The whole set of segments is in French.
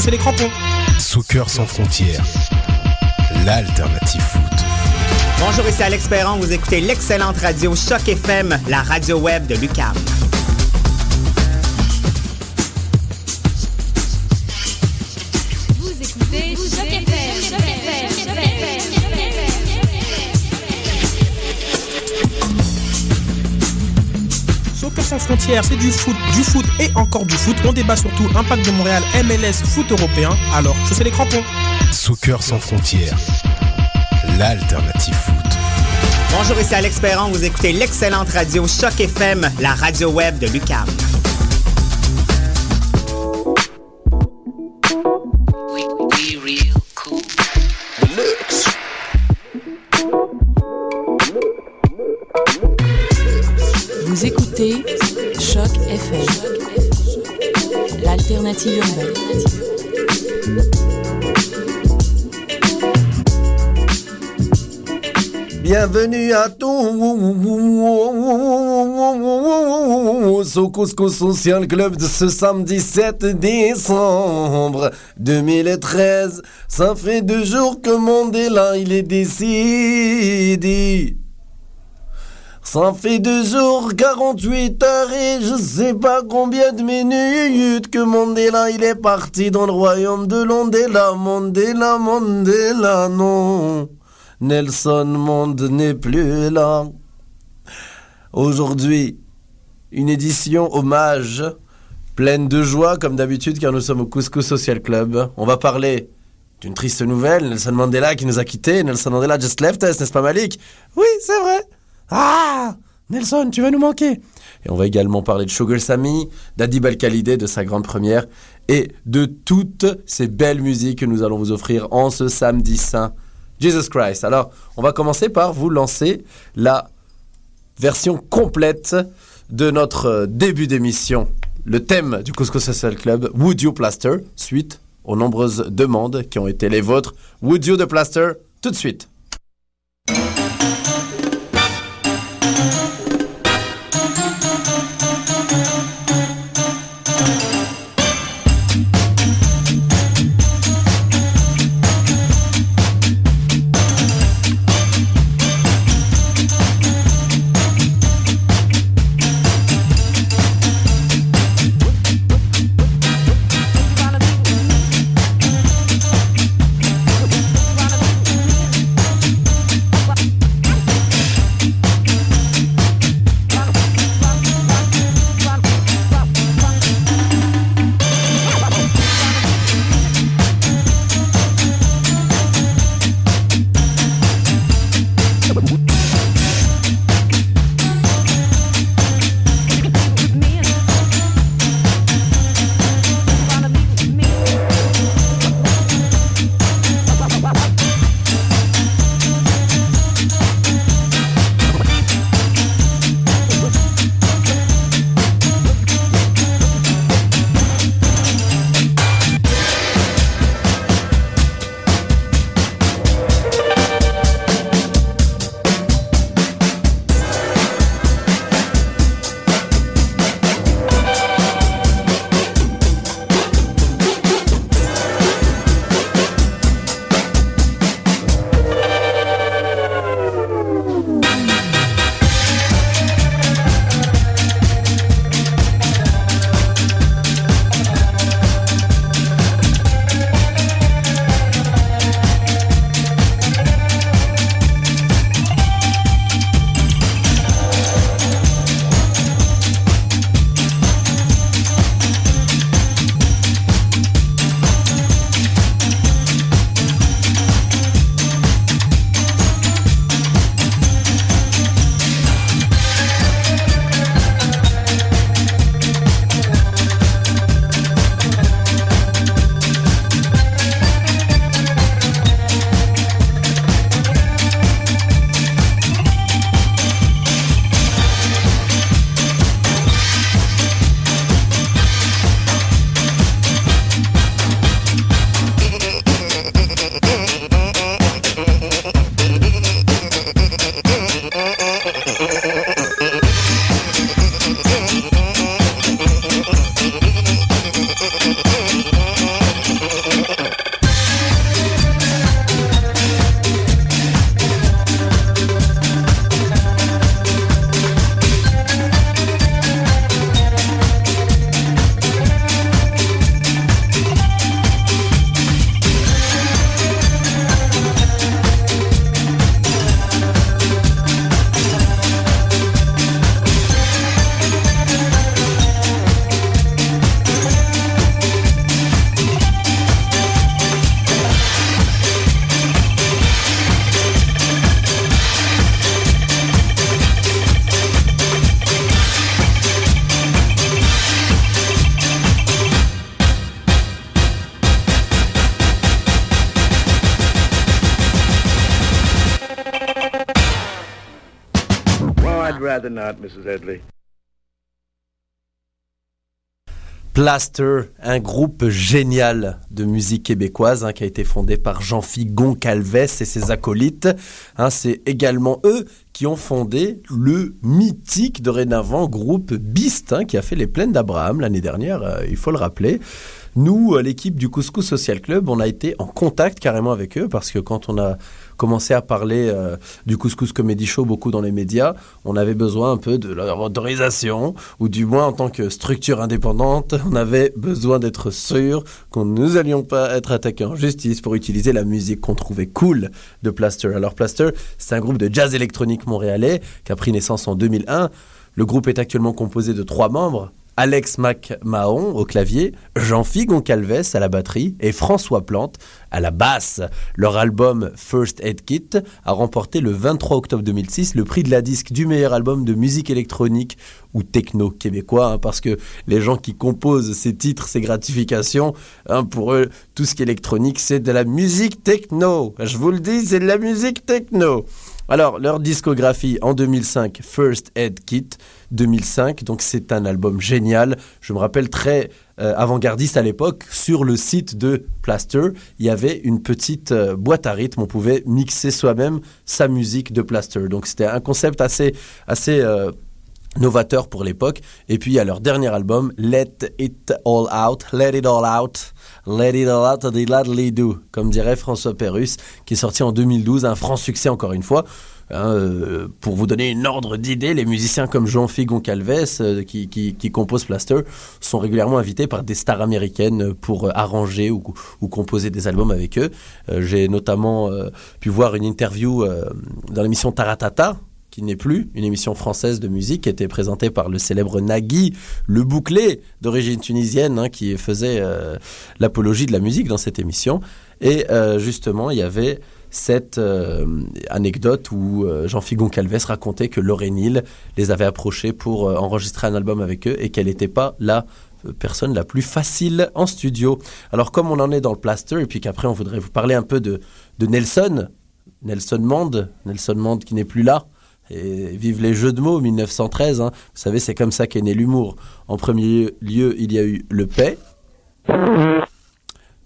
chaussez les crampons. Soccer sans frontières, l'alternative foot. Bonjour, ici Alex Perron. Vous écoutez l'excellente radio Choc FM, la radio web de Lucam. Soccer sans frontières, c'est du foot, du foot et encore du foot. On débat surtout impact de Montréal, MLS, foot européen. Alors, chaussez les crampons. Soccer sans frontières, l'alternative foot. Bonjour, ici Alex Perron. Vous écoutez l'excellente radio Choc FM, la radio web de Lucam. Bienvenue à tous au Couscous Social Club de ce samedi 7 décembre 2013. Ça fait deux jours que Mandela il est décédé. Ça fait deux jours, 48 heures et je sais pas combien de minutes que Mandela il est parti dans le royaume de Mandela, Mandela, Mandela, non. Nelson Monde n'est plus là. Aujourd'hui, une édition hommage, pleine de joie comme d'habitude car nous sommes au Couscous Social Club. On va parler d'une triste nouvelle, Nelson Mandela qui nous a quittés. Nelson Mandela just left us, n'est-ce pas Malik? Oui, c'est vrai. Ah Nelson, tu vas nous manquer. Et on va également parler de Sugar Sammy, d'Adib Al-Khalidé, de sa grande première, et de toutes ces belles musiques que nous allons vous offrir en ce samedi saint. Jesus Christ. Alors, on va commencer par vous lancer la version complète de notre euh, début d'émission. Le thème du Couscous Social Club, Would You Plaster, suite aux nombreuses demandes qui ont été les vôtres. Would You the Plaster, tout de suite. Plaster, un groupe génial de musique québécoise hein, qui a été fondé par Jean-Philippe Goncalves et ses acolytes. Hein, c'est également eux qui ont fondé le mythique dorénavant groupe Beast hein, qui a fait les plaines d'Abraham l'année dernière, euh, il faut le rappeler. Nous, euh, l'équipe du Couscous Social Club, on a été en contact carrément avec eux parce que quand on a commencé à parler euh, du Couscous Comedy Show beaucoup dans les médias, on avait besoin un peu de leur autorisation ou du moins en tant que structure indépendante, on avait besoin d'être sûr qu'on nous allions pas être attaqués en justice pour utiliser la musique qu'on trouvait cool de Plaster. Alors Plaster, c'est un groupe de jazz électronique montréalais qui a pris naissance en 2001. Le groupe est actuellement composé de trois membres. Alex McMahon au clavier, Jean-Philippe Goncalves à la batterie et François Plante à la basse. Leur album First Aid Kit a remporté le 23 octobre 2006 le prix de la disque du meilleur album de musique électronique ou techno québécois, hein, parce que les gens qui composent ces titres, ces gratifications, hein, pour eux, tout ce qui est électronique, c'est de la musique techno. Je vous le dis, c'est de la musique techno. Alors, leur discographie en 2005, First Aid Kit, 2005, donc c'est un album génial. Je me rappelle très euh, avant-gardiste à l'époque. Sur le site de Plaster, il y avait une petite euh, boîte à rythme. On pouvait mixer soi-même sa musique de Plaster. Donc c'était un concept assez, assez euh, novateur pour l'époque. Et puis à leur dernier album, Let It All Out, Let It All Out, Let It All Out, Let Do, comme dirait François Pérus, qui est sorti en 2012, un franc succès encore une fois. Hein, euh, pour vous donner une ordre d'idée, les musiciens comme Jean-Philippe Goncalves, euh, qui, qui, composent Plaster, sont régulièrement invités par des stars américaines pour euh, arranger ou, ou, composer des albums avec eux. J'ai notamment pu voir une interview dans l'émission Taratata, qui n'est plus une émission française de musique, qui était présentée par le célèbre Nagui, le bouclé d'origine tunisienne, hein, qui faisait l'apologie de la musique dans cette émission. Et justement, il y avait cette euh, anecdote où euh, Jean-Philippe Goncalves racontait que Lorraine les avait approchés pour euh, enregistrer un album avec eux et qu'elle n'était pas la personne la plus facile en studio. Alors comme on en est dans le plaster et puis qu'après on voudrait vous parler un peu de, Nelson, Nelson Monde, Nelson Monde qui n'est plus là, vive les jeux de mots 1913, hein. vous savez c'est comme ça qu'est né l'humour. En premier lieu il y a eu le paix,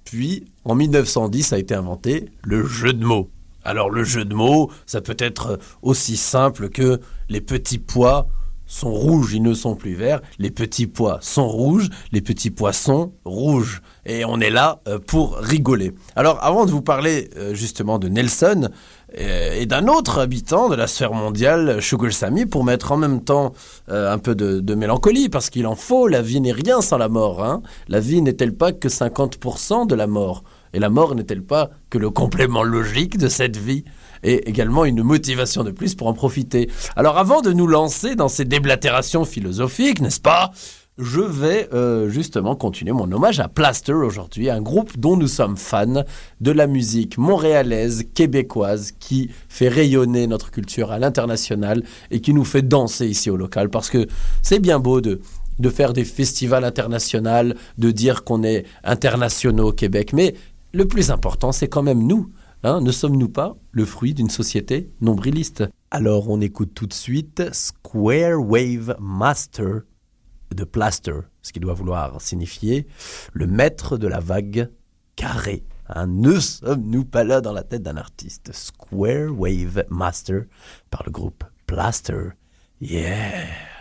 puis, en 1910 a été inventé le jeu de mots. Alors le jeu de mots, ça peut être aussi simple que les petits pois sont rouges, ils ne sont plus verts. Les petits pois sont rouges, les petits poissons rouges. Et on est là euh, pour rigoler. Alors avant de vous parler euh, justement de Nelson, et d'un autre habitant de la sphère mondiale, Sugar Sammy, pour mettre en même temps euh, un peu de, mélancolie, parce qu'il en faut, la vie n'est rien sans la mort. Hein. La vie n'est-elle pas que 50% de la mort? Et la mort n'est-elle pas que le complément logique de cette vie? Et également une motivation de plus pour en profiter. Alors avant de nous lancer dans ces déblatérations philosophiques, n'est-ce pas? Je vais euh, justement continuer mon hommage à Plaster aujourd'hui, un groupe dont nous sommes fans de la musique montréalaise, québécoise, qui fait rayonner notre culture à l'international et qui nous fait danser ici au local. Parce que c'est bien beau de, faire des festivals internationaux, de dire qu'on est internationaux au Québec, mais le plus important, c'est quand même nous. Hein, ne sommes-nous pas le fruit d'une société nombriliste? Alors on écoute tout de suite Square Wave Master de Plaster, ce qui doit vouloir signifier le maître de la vague carrée. Hein, ne sommes-nous pas là dans la tête d'un artiste? Square Wave Master par le groupe Plaster. Yeah!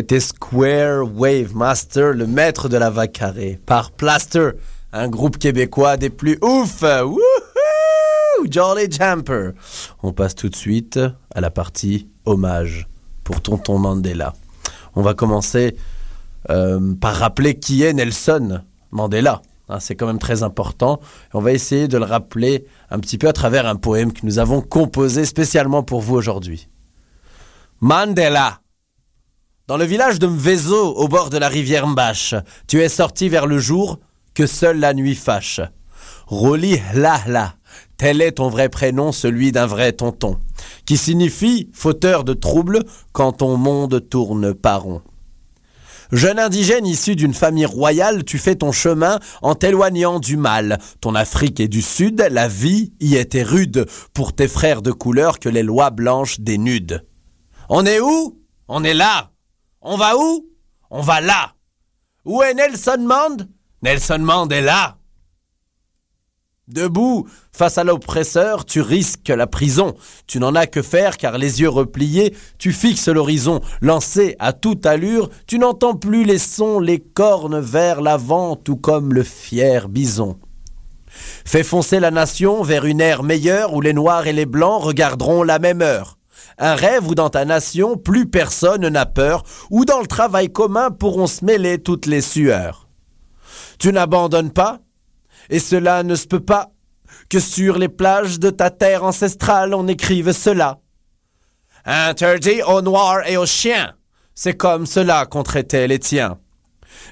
C'était Square Wave Master, le maître de la vague carrée, par Plaster, un groupe québécois des plus ouf. Jolly Jumper. On passe tout de suite à la partie hommage pour Tonton Mandela. On va commencer euh, par rappeler qui est Nelson Mandela. Hein, c'est quand même très important. On va essayer de le rappeler un petit peu à travers un poème que nous avons composé spécialement pour vous aujourd'hui. Mandela. Dans le village de Mvezo, au bord de la rivière Mbache, tu es sorti vers le jour que seule la nuit fâche. Roli Lahla, tel est ton vrai prénom, celui d'un vrai tonton, qui signifie fauteur de troubles quand ton monde tourne pas rond. Jeune indigène issu d'une famille royale, tu fais ton chemin en t'éloignant du mal. Ton Afrique est du Sud, la vie y était rude pour tes frères de couleur que les lois blanches dénudent. On est où? On est là. On va où? On va là. Où est Nelson Mand? Nelson Mandela. Debout, face à l'oppresseur, tu risques la prison. Tu n'en as que faire car les yeux repliés, tu fixes l'horizon. Lancé à toute allure, tu n'entends plus les sons, les cornes vers l'avant, tout comme le fier bison. Fais foncer la nation vers une ère meilleure où les noirs et les blancs regarderont la même heure. Un rêve où dans ta nation plus personne n'a peur, où dans le travail commun pourront se mêler toutes les sueurs. Tu n'abandonnes pas, et cela ne se peut pas que sur les plages de ta terre ancestrale on écrive cela. Interdit aux noirs et aux chiens, c'est comme cela qu'on traitait les tiens.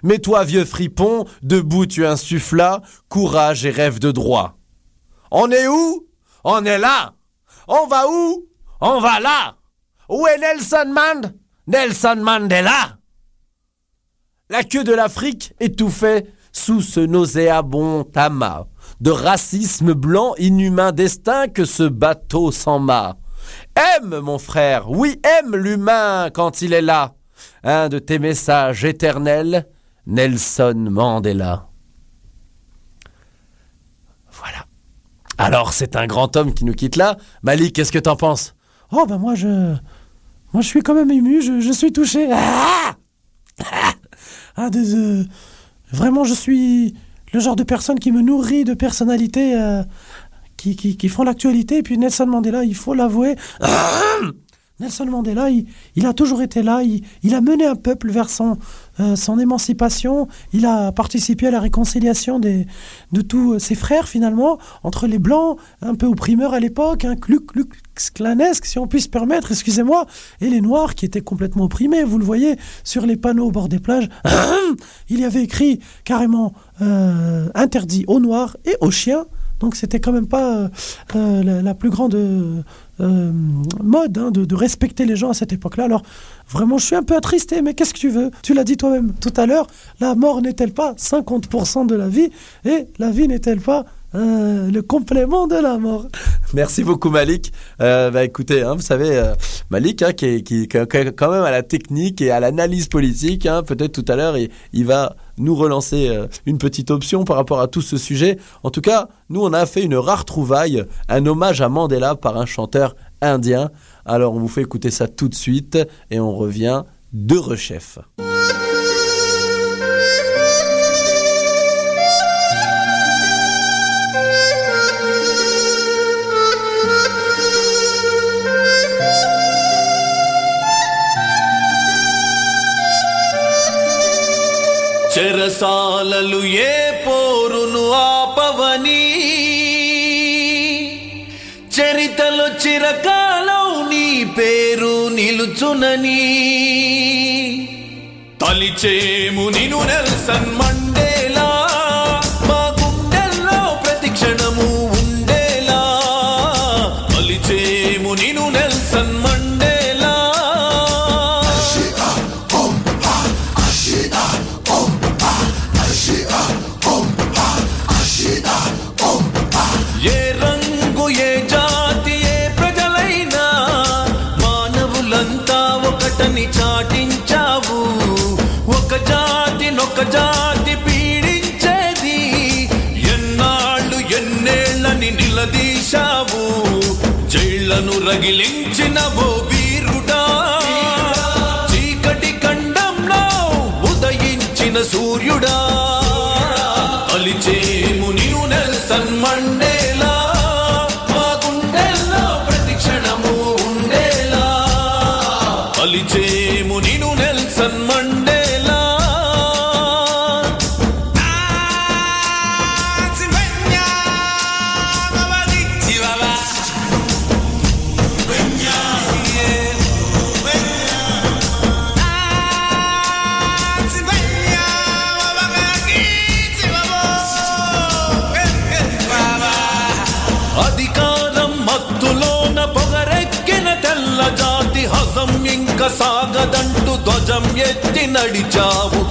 Mais toi, vieux fripon, debout tu insufflas courage et rêve de droit. On est où? On est là. On va où? On va là. Où est Nelson Mand? Nelson Mandela. La queue de l'Afrique étouffait sous ce nauséabond amas de racisme blanc inhumain destin que ce bateau s'en mât. Aime, mon frère, oui, aime l'humain quand il est là. Un de tes messages éternels, Nelson Mandela. Voilà. Alors, c'est un grand homme qui nous quitte là. Malik, qu'est-ce que t'en penses? Oh, ben moi, je. Moi, je suis quand même ému, je, je suis touché. Ah Ah, de- de- Vraiment, je suis le genre de personne qui me nourrit de personnalités euh, qui, qui, qui font l'actualité. Et puis Nelson Mandela, il faut l'avouer. Nelson Mandela, il, a toujours été là, il, a mené un peuple vers son, euh, son émancipation, il a participé à la réconciliation de tous euh, ses frères finalement, entre les Blancs, un peu opprimeurs à l'époque, un Klux clanesque si on puisse se permettre, excusez-moi, et les Noirs qui étaient complètement opprimés, vous le voyez sur les panneaux au bord des plages, il y avait écrit carrément euh, interdit aux Noirs et aux chiens, donc c'était quand même pas euh, euh, la, plus grande euh, mode hein, de, de respecter les gens à cette époque-là. Alors vraiment, je suis un peu attristé, mais qu'est-ce que tu veux? Tu l'as dit toi-même tout à l'heure, la mort n'est-elle pas 50% de la vie? Et la vie n'est-elle pas euh, le complément de la mort Merci beaucoup Malik. Euh, bah écoutez, hein, vous savez euh, Malik hein, qui, est, quand même à la technique et à l'analyse politique. Hein, Peut-être tout à l'heure il, il va nous relancer une petite option par rapport à tout ce sujet. En tout cas, nous on a fait une rare trouvaille, un hommage à Mandela par un chanteur indien. Alors on vous fait écouter ça tout de suite et on revient de rechef. చెరసాలలు ఏ పోరును ఆపవని? చరితలు చిరకాలం నీ పేరు నిలుచునని. తలిచేము నిను నెల్సన్ మండే గుండెలను రగిలించిన ఓ వీరుడా. చీకటి ఖండంలో ఉదయించిన సూర్యుడా. అలిచే మునియు నెల్సన్ మండే ఎత్తి నడిచావు.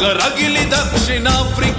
ಮಗರಗಿಲಿ ದಕ್ಷಿಣಾಫ್ರಿಕಾ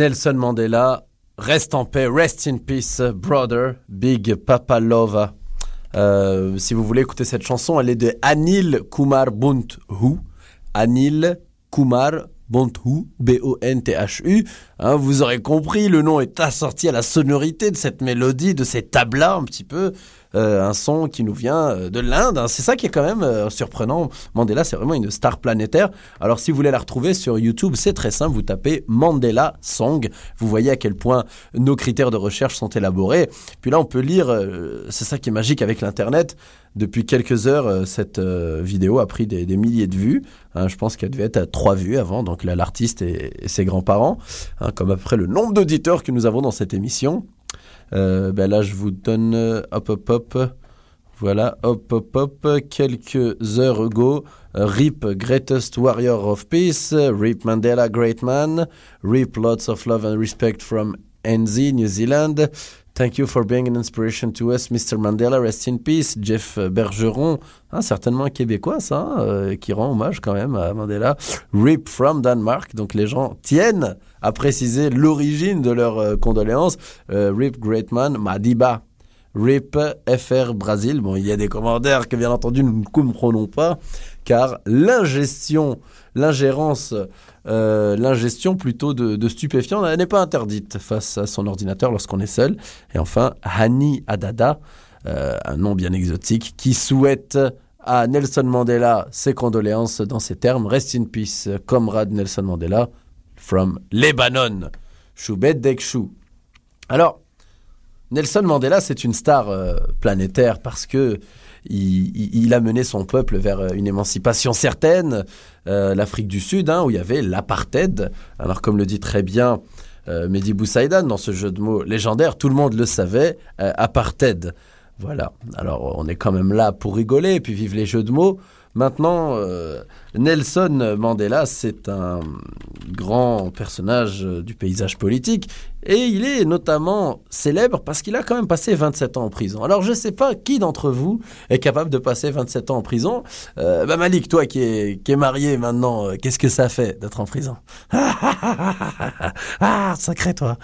Nelson Mandela, reste en paix, rest in peace, brother, Big Papa Lova. Euh, si vous voulez écouter cette chanson, elle est de Anil Kumar Bunthu. Anil Kumar Bunthu, B-O-N-T-H-U. Hein, vous aurez compris, le nom est assorti à la sonorité de cette mélodie, de ces tablas un petit peu. Euh, un son qui nous vient euh, de l'Inde. hein. C'est ça qui est quand même euh, surprenant. Mandela, c'est vraiment une star planétaire. Alors, si vous voulez la retrouver sur YouTube, c'est très simple. Vous tapez Mandela Song. Vous voyez à quel point nos critères de recherche sont élaborés. Puis là, on peut lire. c'est ça qui est magique avec l'Internet. Depuis quelques heures, cette vidéo a pris des, milliers de vues. Hein, je pense qu'elle devait être à trois vues avant. Donc là, l'artiste et, et ses grands-parents, hein, comme après le nombre d'auditeurs que nous avons dans cette émission. Euh, ben là, je vous donne euh, hop hop hop. Voilà, hop hop hop. Quelques heures ago, euh, RIP Greatest Warrior of Peace, RIP Mandela Great Man, RIP Lots of Love and Respect from NZ, New Zealand. Thank you for being an inspiration to us, Mr. Mandela. Rest in peace, Jeff Bergeron, hein, certainement Québécois, ça, euh, qui rend hommage quand même à Mandela. RIP from Denmark, donc les gens tiennent à préciser l'origine de leurs euh, condoléances. Euh, RIP Greatman Madiba. RIP FR Brésil. Bon, il y a des commentaires que bien entendu nous ne comprenons pas, car l'ingestion, l'ingérence, euh, l'ingestion plutôt de, de stupéfiants n'est pas interdite face à son ordinateur lorsqu'on est seul. Et enfin, Hani Adada. euh, un nom bien exotique, qui souhaite à Nelson Mandela ses condoléances dans ces termes. Rest in peace, comrade Nelson Mandela, from Lebanon. Choubet Dekchou. Alors, Nelson Mandela, c'est une star euh, planétaire parce que il, a mené son peuple vers une émancipation certaine, euh, l'Afrique du Sud, hein, où il y avait l'apartheid. Alors, comme le dit très bien euh, Mehdi Boussaïdan dans ce jeu de mots légendaire, tout le monde le savait, euh, apartheid. Voilà. Alors, on est quand même là pour rigoler et puis vivre les jeux de mots. Maintenant, euh, Nelson Mandela, c'est un grand personnage euh, du paysage politique et il est notamment célèbre parce qu'il a quand même passé 27 ans en prison. Alors, je ne sais pas qui d'entre vous est capable de passer 27 ans en prison. Euh, bah Malik, toi qui es, qui est marié maintenant, qu'est-ce que ça fait d'être en prison? Ah, sacré toi.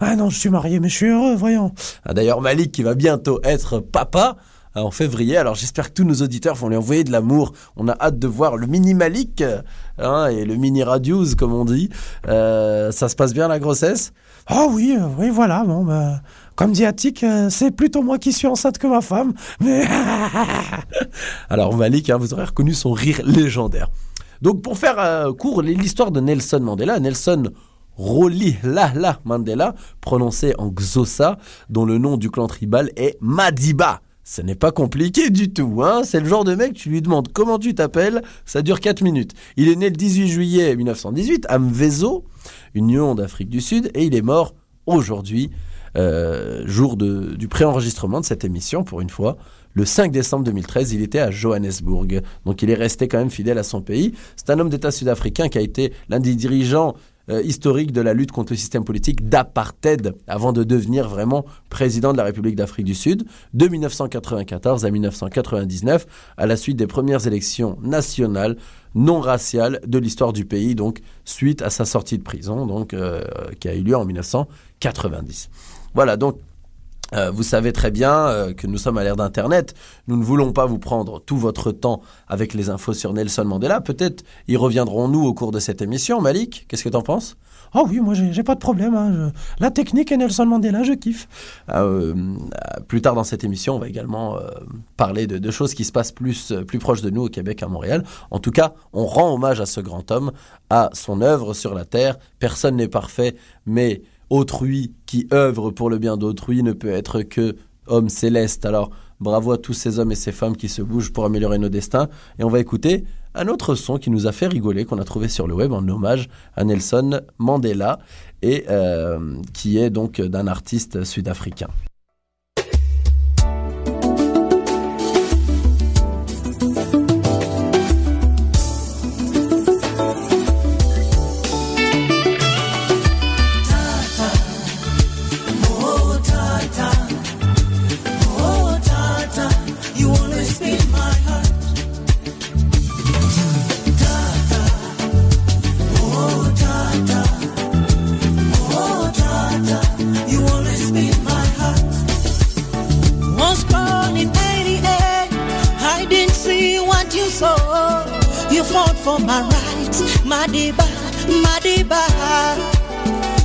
Ah non, je suis marié, mais je suis heureux, voyons. Ah, D'ailleurs, Malik qui va bientôt être papa en février. Alors j'espère que tous nos auditeurs vont lui envoyer de l'amour. On a hâte de voir le mini Malik euh, hein, et le mini Radius, comme on dit. Euh, ça se passe bien la grossesse? Ah oui, euh, oui, voilà, bon, bah, comme dit Attic, euh, c'est plutôt moi qui suis enceinte que ma femme, mais... Alors Malik, hein, vous aurez reconnu son rire légendaire. Donc pour faire euh, court l'histoire de Nelson Mandela, Nelson Rolihlahla Mandela, prononcé en Xhosa, dont le nom du clan tribal est Madiba. Ce n'est pas compliqué du tout, hein c'est le genre de mec, tu lui demandes comment tu t'appelles, ça dure 4 minutes. Il est né le 18 juillet 1918 à Mvezo, Union d'Afrique du Sud, et il est mort aujourd'hui, euh, jour de- du préenregistrement de cette émission, pour une fois, le 5 décembre 2013, il était à Johannesburg. Donc il est resté quand même fidèle à son pays. C'est un homme d'État sud-africain qui a été l'un des dirigeants euh, historiques de la lutte contre le système politique d'apartheid avant de devenir vraiment président de la République d'Afrique du Sud de 1994 à 1999 à la suite des premières élections nationales non raciales de l'histoire du pays donc suite à sa sortie de prison donc euh, qui a eu lieu en 1990. Voilà donc euh, vous savez très bien euh, que nous sommes à l'ère d'Internet. Nous ne voulons pas vous prendre tout votre temps avec les infos sur Nelson Mandela. Peut-être y reviendrons-nous au cours de cette émission. Malik, qu'est-ce que t'en penses? Oh oui, moi j'ai pas de problème, hein, je- la technique et Nelson Mandela, je kiffe. Euh, euh, Plus tard dans cette émission, on va également parler de, de choses qui se passent plus, plus proches de nous au Québec, à Montréal. En tout cas, on rend hommage à ce grand homme, à son œuvre sur la terre. Personne n'est parfait, mais autrui qui œuvre pour le bien d'autrui ne peut être que homme céleste. Alors, bravo à tous ces hommes et ces femmes qui se bougent pour améliorer nos destins. Et on va écouter un autre son qui nous a fait rigoler, qu'on a trouvé sur le web en hommage à Nelson Mandela, et euh, qui est donc d'un artiste sud-africain. Madiba, Madiba.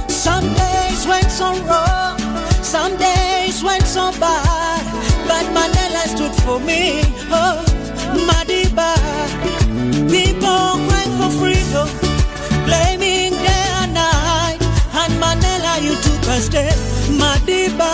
Some days went so wrong, some days went so bad, but Mandela stood for me. Oh, Madiba. People crying for freedom, blaming day and night, and Mandela, you took a step. Madiba,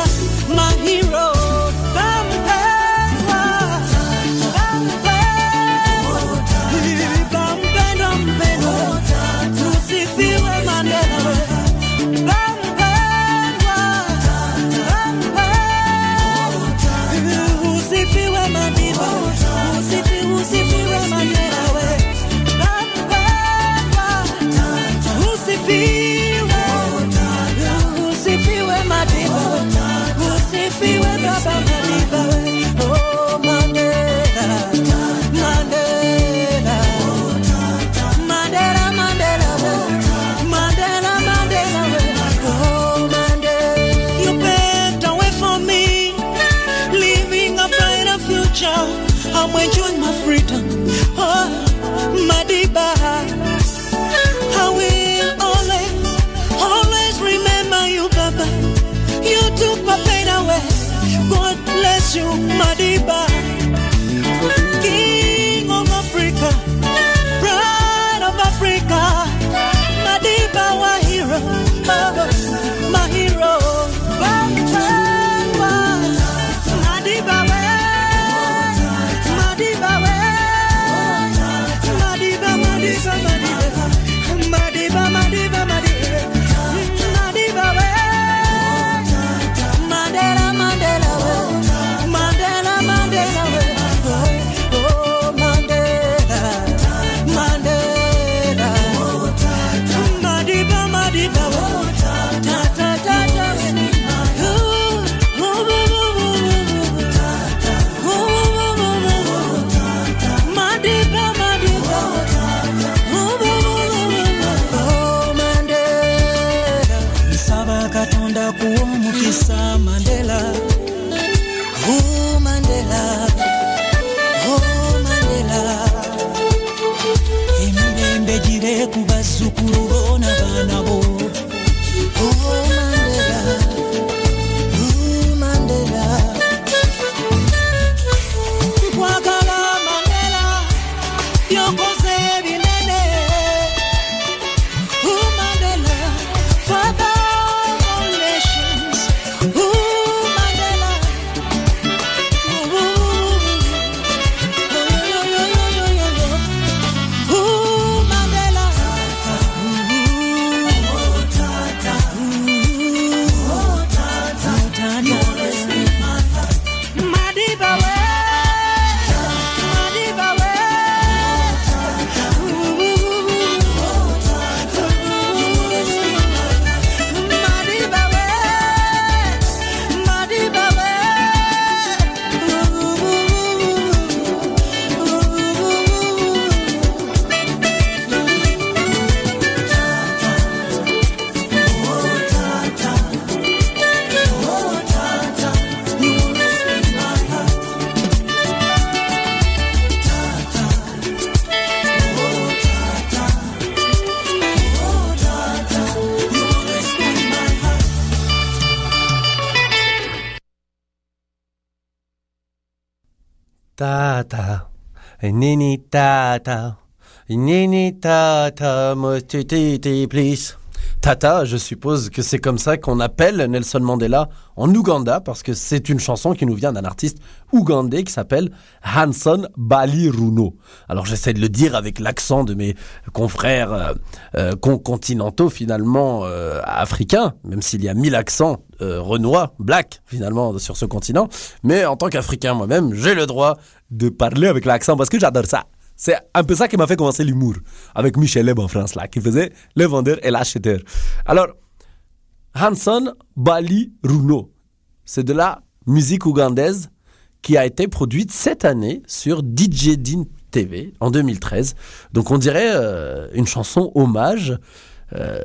tata, nini tata, motititi, please. Tata, je suppose que c'est comme ça qu'on appelle Nelson Mandela en Ouganda, parce que c'est une chanson qui nous vient d'un artiste ougandais qui s'appelle Hanson Baliruno. Alors j'essaie de le dire avec l'accent de mes confrères euh, euh, con- continentaux finalement euh, africains, même s'il y a mille accents euh, renois, black finalement sur ce continent. Mais en tant qu'Africain moi-même, j'ai le droit de parler avec l'accent parce que j'adore ça. C'est un peu ça qui m'a fait commencer l'humour avec Michel Leb en France là, qui faisait le vendeur et l'acheteur. Alors Hanson Bali Runo, c'est de la musique ougandaise qui a été produite cette année sur DJ Din TV en 2013. Donc on dirait euh, une chanson hommage. Euh,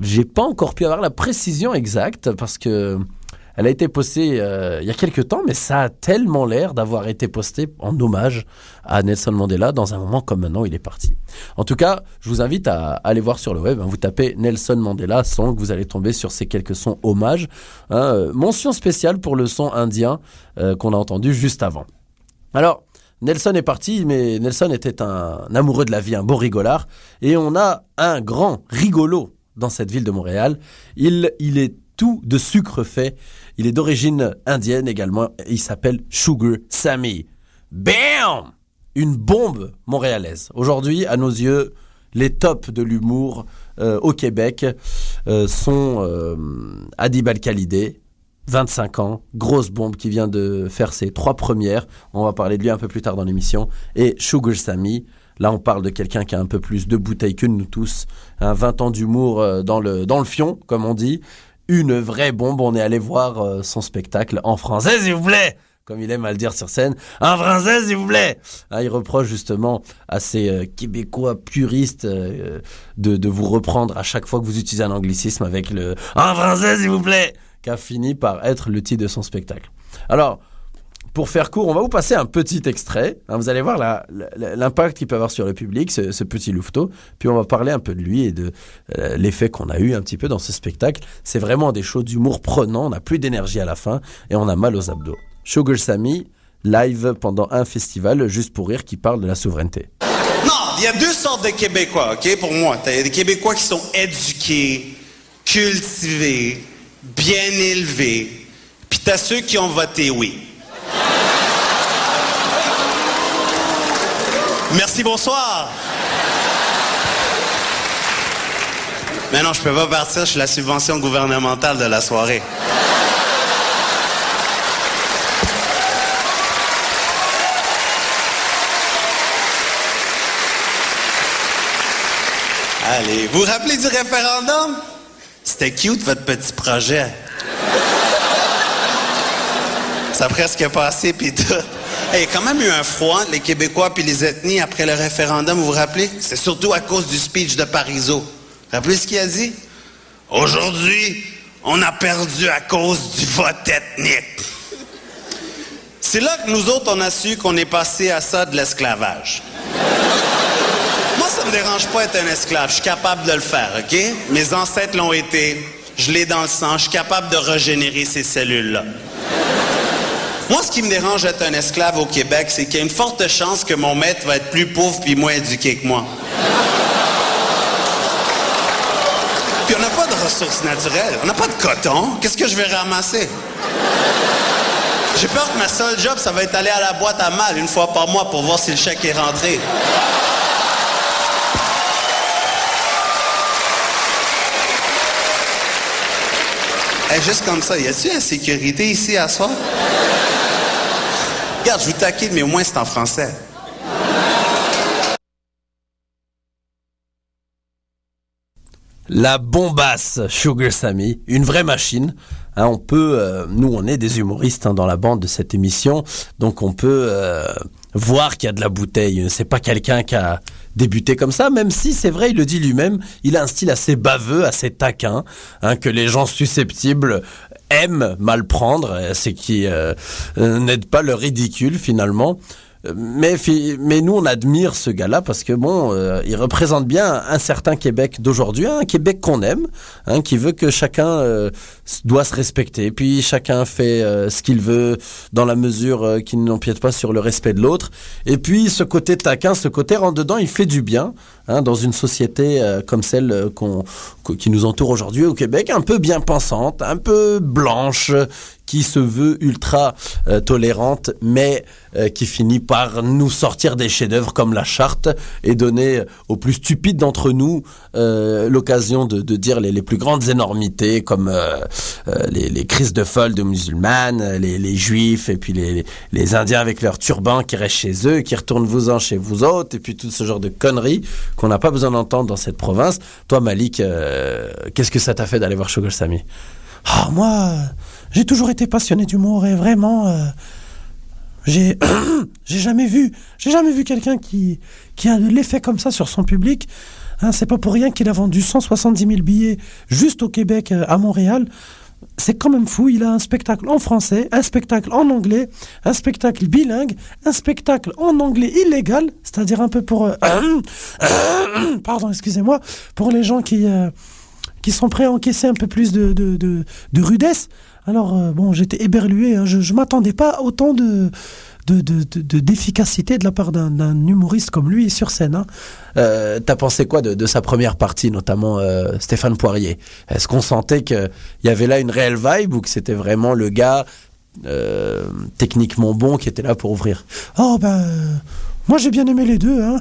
J'ai pas encore pu avoir la précision exacte parce que elle a été postée euh, il y a quelques temps, mais ça a tellement l'air d'avoir été posté en hommage à Nelson Mandela dans un moment comme maintenant il est parti. En tout cas, je vous invite à aller voir sur le web. hein, vous tapez Nelson Mandela sans que vous allez tomber sur ces quelques sons hommages. Hein, euh, mention spéciale pour le son indien euh, qu'on a entendu juste avant. Alors, Nelson est parti, mais Nelson était un, un amoureux de la vie, un beau rigolard. Et on a un grand rigolo dans cette ville de Montréal. Il, il est tout de sucre fait. Il est d'origine indienne également. Et Il s'appelle Sugar Sammy. Bam Une bombe montréalaise. Aujourd'hui, à nos yeux, les tops de l'humour euh, au Québec euh, sont euh, Adib Al-Khalidé, 25 ans, grosse bombe qui vient de faire ses trois premières. On va parler de lui un peu plus tard dans l'émission. Et Sugar Sammy, là on parle de quelqu'un qui a un peu plus de bouteilles que nous tous. Un 20 ans d'humour euh, dans le fion, comme on dit. Une vraie bombe. On est allé voir euh, son spectacle en français, s'il vous plaît comme il aime à le dire sur scène, un français s'il vous plaît. Ah, il reproche justement à ces euh, Québécois puristes euh, de, de vous reprendre à chaque fois que vous utilisez un anglicisme avec le un français s'il vous plaît, qu'a fini par être le titre de son spectacle. Alors, pour faire court, on va vous passer un petit extrait. hein, vous allez voir l'impact qu'il peut avoir sur le public, ce, ce petit louveteau. Puis on va parler un peu de lui et de euh, l'effet qu'on a eu un petit peu dans ce spectacle. C'est vraiment des shows d'humour prenant. On n'a plus d'énergie à la fin et on a mal aux abdos. Sugar Sammy, live pendant un festival, juste pour rire, qui parle de la souveraineté. Non, il y a deux sortes de Québécois, OK, pour moi. Il y a des Québécois qui sont éduqués, cultivés, bien élevés, puis t'as ceux qui ont voté oui. Merci, bonsoir. Mais non, je peux pas partir, je suis la subvention gouvernementale de la soirée. Allez, vous vous rappelez du référendum? C'était cute, votre petit projet. Ça a presque passé, puis tout. Il y a quand même eu un froid les Québécois puis les ethnies après le référendum, vous vous rappelez? C'est surtout à cause du speech de Parizeau. Vous rappelez ce qu'il a dit? Aujourd'hui, on a perdu à cause du vote ethnique. C'est là que nous autres, on a su qu'on est passé à ça de l'esclavage. Moi, ça me dérange pas être un esclave. Je suis capable de le faire, OK? Mes ancêtres l'ont été. Je l'ai dans le sang. Je suis capable de régénérer ces cellules-là. Moi, ce qui me dérange d'être un esclave au Québec, c'est qu'il y a une forte chance que mon maître va être plus pauvre puis moins éduqué que moi. Puis on n'a pas de ressources naturelles. On n'a pas de coton. Qu'est-ce que je vais ramasser? J'ai peur que ma seule job, ça va être aller à la boîte à mal une fois par mois pour voir si le chèque est rentré. Hey, juste comme ça, y a-t-il insécurité ici à soir? Regarde, je vous taquine, mais au moins c'est en français. La bombasse Sugar Sammy, une vraie machine. Hein, on peut, euh, nous on est des humoristes hein, dans la bande de cette émission, donc on peut euh, voir qu'il y a de la bouteille. C'est pas quelqu'un qui a débuté comme ça, même si c'est vrai, il le dit lui-même, il a un style assez baveux, assez taquin, hein, que les gens susceptibles aiment mal prendre, c'est qui euh, n'aide pas le ridicule finalement. Mais, mais nous, on admire ce gars-là parce que bon, euh, il représente bien un certain Québec d'aujourd'hui, un Québec qu'on aime, hein, qui veut que chacun euh, doit se respecter. Puis chacun fait euh, ce qu'il veut dans la mesure euh, qu'il n'empiète pas sur le respect de l'autre. Et puis ce côté taquin, ce côté rentre dedans, il fait du bien hein, dans une société comme celle qu'on, qu- qui nous entoure aujourd'hui au Québec, un peu bien pensante, un peu blanche, qui se veut ultra euh, tolérante, mais euh, qui finit par nous sortir des chefs-d'œuvre comme la charte et donner aux plus stupides d'entre nous euh, l'occasion de, dire les, plus grandes énormités comme les, les crises de folle de musulmanes, les, juifs et puis les, les indiens avec leurs turbans qui restent chez eux, qui retournent vous-en chez vous autres et puis tout ce genre de conneries qu'on n'a pas besoin d'entendre dans cette province. Toi Malik, qu'est-ce que ça t'a fait d'aller voir Shogol Sami Ah, moi, j'ai toujours été passionné d'humour et vraiment, euh, j'ai, jamais vu, j'ai jamais vu quelqu'un qui, qui a de l'effet comme ça sur son public. Hein, c'est pas pour rien qu'il a vendu 170 000 billets juste au Québec, euh, à Montréal. C'est quand même fou. Il a un spectacle en français, un spectacle en anglais, un spectacle bilingue, un spectacle en anglais illégal, c'est-à-dire un peu pour, euh, pardon, excusez-moi, pour les gens qui, euh, qui sont prêts à encaisser un peu plus de, de rudesse. Alors, euh, bon, j'étais éberlué. hein. Je ne m'attendais pas à autant de, de, de, de- de- d'efficacité de la part d'un, humoriste comme lui sur scène. hein. Euh, T'as pensé quoi de, sa première partie, notamment euh, Stéphane Poirier? Est-ce qu'on sentait qu'il y avait là une réelle vibe ou que c'était vraiment le gars euh, techniquement bon qui était là pour ouvrir? Oh, ben, moi j'ai bien aimé les deux. Hein.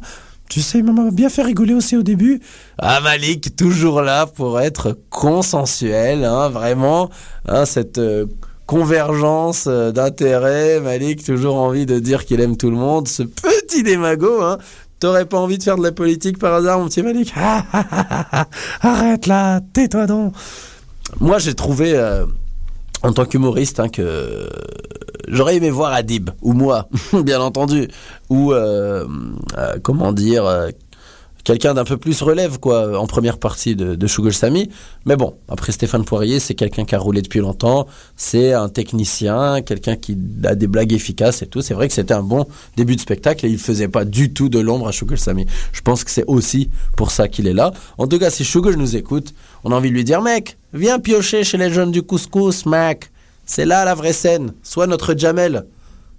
Tu sais, il m'a bien fait rigoler aussi au début. Ah Malik, toujours là pour être consensuel, hein, vraiment, hein, cette euh, convergence euh, d'intérêts. Malik, toujours envie de dire qu'il aime tout le monde. Ce petit démago, hein. T'aurais pas envie de faire de la politique par hasard, mon petit Malik? Ah, ah, ah, ah, ah. Arrête là, tais-toi donc. Moi, j'ai trouvé, euh, en tant qu'humoriste, hein, que j'aurais aimé voir Adib, ou moi, bien entendu, ou, euh, euh, comment dire, euh, quelqu'un d'un peu plus relève, quoi, en première partie de, de Sugar Sammy. Mais bon, après Stéphane Poirier, c'est quelqu'un qui a roulé depuis longtemps, c'est un technicien, quelqu'un qui a des blagues efficaces et tout. C'est vrai que c'était un bon début de spectacle et il faisait pas du tout de l'ombre à Sugar Sammy. Je pense que c'est aussi pour ça qu'il est là. En tout cas, si Sugar nous écoute, on a envie de lui dire, mec, viens piocher chez les jeunes du couscous, mec. C'est là la vraie scène. Sois notre Jamel.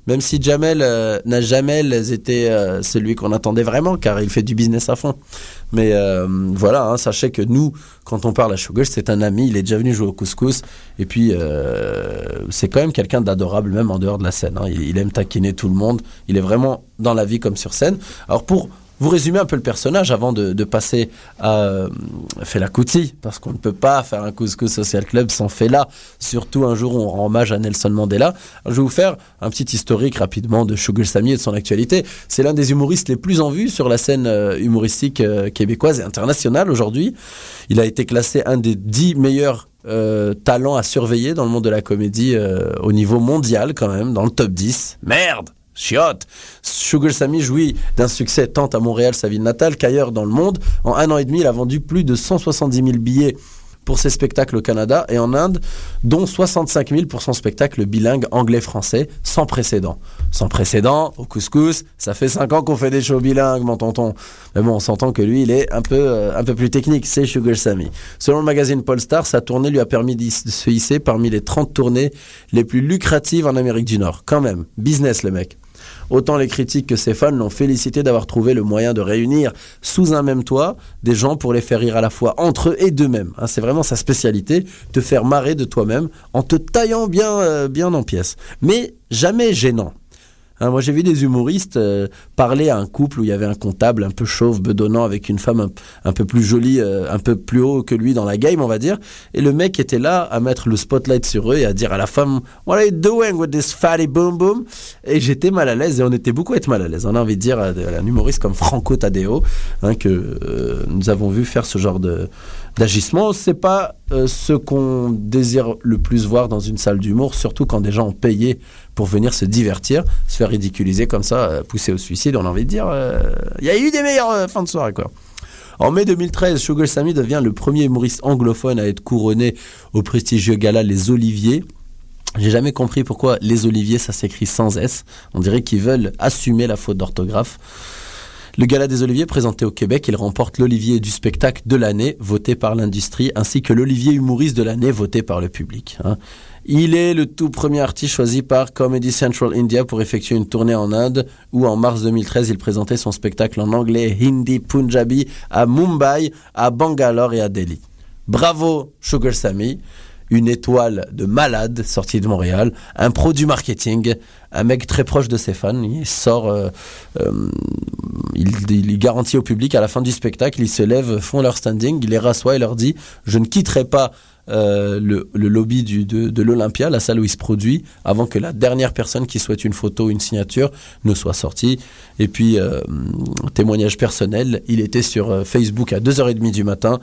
Même si Jamel euh, n'a jamais été euh, celui qu'on attendait vraiment, car il fait du business à fond. Mais euh, voilà, hein, sachez que nous, quand on parle à Sugar, c'est un ami, il est déjà venu jouer au couscous. Et puis, c'est quand même quelqu'un d'adorable, même en dehors de la scène. hein. Il, il aime taquiner tout le monde. Il est vraiment dans la vie comme sur scène. Alors, pour vous résumer un peu le personnage avant de, de passer à euh, Fela Kuti, parce qu'on ne peut pas faire un couscous social club sans Fela, surtout un jour où on rend hommage à Nelson Mandela. Je vais vous faire un petit historique rapidement de Sugar Sammy et de son actualité. C'est l'un des humoristes les plus en vue sur la scène euh, humoristique euh, québécoise et internationale aujourd'hui. Il a été classé un des dix meilleurs euh, talents à surveiller dans le monde de la comédie euh, au niveau mondial quand même, dans le top 10. Merde Chiotte Sugar Sammy jouit d'un succès tant à Montréal, sa ville natale, qu'ailleurs dans le monde. En un an et demi, il a vendu plus de 170 000 billets pour ses spectacles au Canada et en Inde, dont 65 000 pour son spectacle bilingue anglais-français, sans précédent. Sans précédent, au couscous, ça fait 5 ans qu'on fait des shows bilingues, mon tonton. Mais bon, on s'entend que lui, il est un peu, euh, plus technique, c'est Sugar Sammy. Selon le magazine Polestar, sa tournée lui a permis de se hisser parmi les 30 tournées les plus lucratives en Amérique du Nord. Quand même, business le mec. Autant les critiques que ses fans l'ont félicité d'avoir trouvé le moyen de réunir sous un même toit des gens pour les faire rire à la fois entre eux et d'eux-mêmes. Hein, c'est vraiment sa spécialité, te faire marrer de toi-même en te taillant bien, euh, bien en pièces. Mais jamais gênant. Hein, moi, j'ai vu des humoristes euh, parler à un couple où il y avait un comptable un peu chauve, bedonnant, avec une femme un, peu plus jolie, euh, un peu plus haut que lui dans la game, on va dire. Et le mec était là à mettre le spotlight sur eux et à dire à la femme What are you doing with this fatty boom boom? Et j'étais mal à l'aise et on était beaucoup à être mal à l'aise. On a envie de dire à, à un humoriste comme Franco Tadeo, hein, que euh, nous avons vu faire ce genre de d'agissement, c'est pas euh, ce qu'on désire le plus voir dans une salle d'humour, surtout quand des gens ont payé pour venir se divertir, se faire ridiculiser comme ça, euh, pousser au suicide. On a envie de dire, euh, il y a eu des meilleures fins de soirée, quoi. En mai 2013, Sugar Sammy devient le premier humoriste anglophone à être couronné au prestigieux gala Les Oliviers. J'ai jamais compris pourquoi Les Oliviers, ça s'écrit sans S. On dirait qu'ils veulent assumer la faute d'orthographe. Le Gala des Oliviers présenté au Québec, il remporte l'Olivier du spectacle de l'année, voté par l'industrie, ainsi que l'Olivier humoriste de l'année, voté par le public. hein. Il est le tout premier artiste choisi par Comedy Central India pour effectuer une tournée en Inde, où en mars 2013, il présentait son spectacle en anglais, hindi, punjabi à Mumbai, à Bangalore et à Delhi. Bravo Sugar Sammy, une étoile de malade sortie de Montréal, un pro du marketing, un mec très proche de ses fans. Il sort, euh, euh, il, il garantit au public à la fin du spectacle, ils se lèvent, font leur standing, il les rassoit et leur dit Je ne quitterai pas euh, le, lobby du, de, de l'Olympia, la salle où il se produit, avant que la dernière personne qui souhaite une photo une signature ne soit sortie. Et puis, euh, témoignage personnel, il était sur Facebook à 2h30 du matin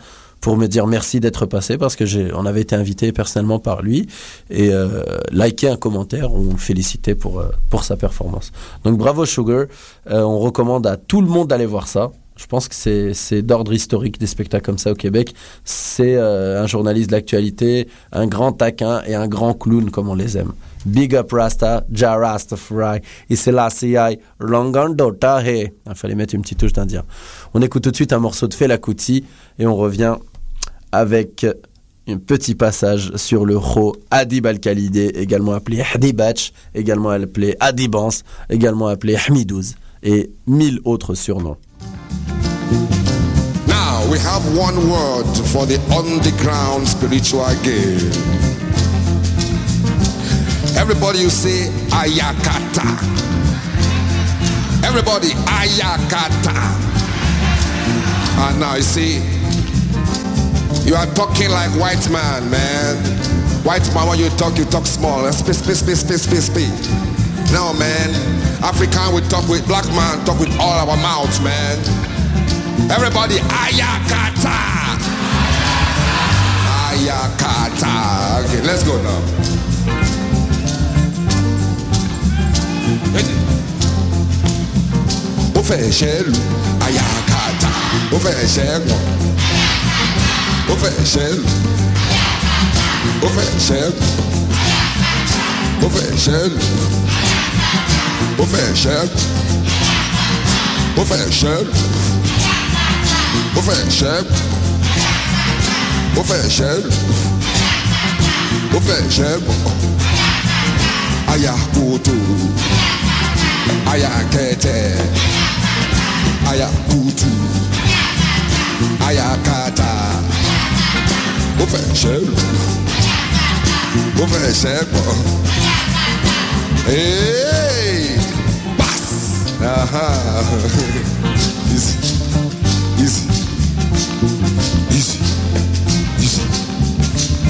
pour me dire merci d'être passé parce que on avait été invité personnellement par lui et euh, liker un commentaire, on le félicitait pour, euh, sa performance. Donc bravo Sugar, Euh, on recommande à tout le monde d'aller voir ça. Je pense que c'est, d'ordre historique des spectacles comme ça au Québec. C'est un journaliste de l'actualité, un grand taquin et un grand clown comme on les aime. Big up Rasta, Ja Rastafari, Iselassie, Longondo Tahe. Il fallait mettre une petite touche d'indien. On écoute tout de suite un morceau de Fela Kuti et on revient avec un petit passage sur le Ro Adib Al-Khalidé, également appelé Hadibach, également appelé Adibans, également appelé Hamidouz et mille autres surnoms. Now we have one word for the underground spiritual game. Everybody you say ayakata. Everybody ayakata. And now you see, you are talking like white man, man. White man, when you talk, you talk small. Speak, speak, speak, speak, speak, speak. No, man. African, we talk with black man, talk with all our mouths, man. Everybody, ayakata. Ayakata. Okay, let's go now. Ó fẹ́ ṣẹ́lu. Ó Oferecendo, oferecendo, oferecendo, oferecendo, oferecendo, oferecendo, oferecendo, oferecendo, ayakutu, ayakete, ayakutu, ayakata. Ó fẹ́ ṣẹ́rù, ó fẹ́ ṣẹ́pọ̀. Hey, pass. Aha. Easy, easy, easy, easy,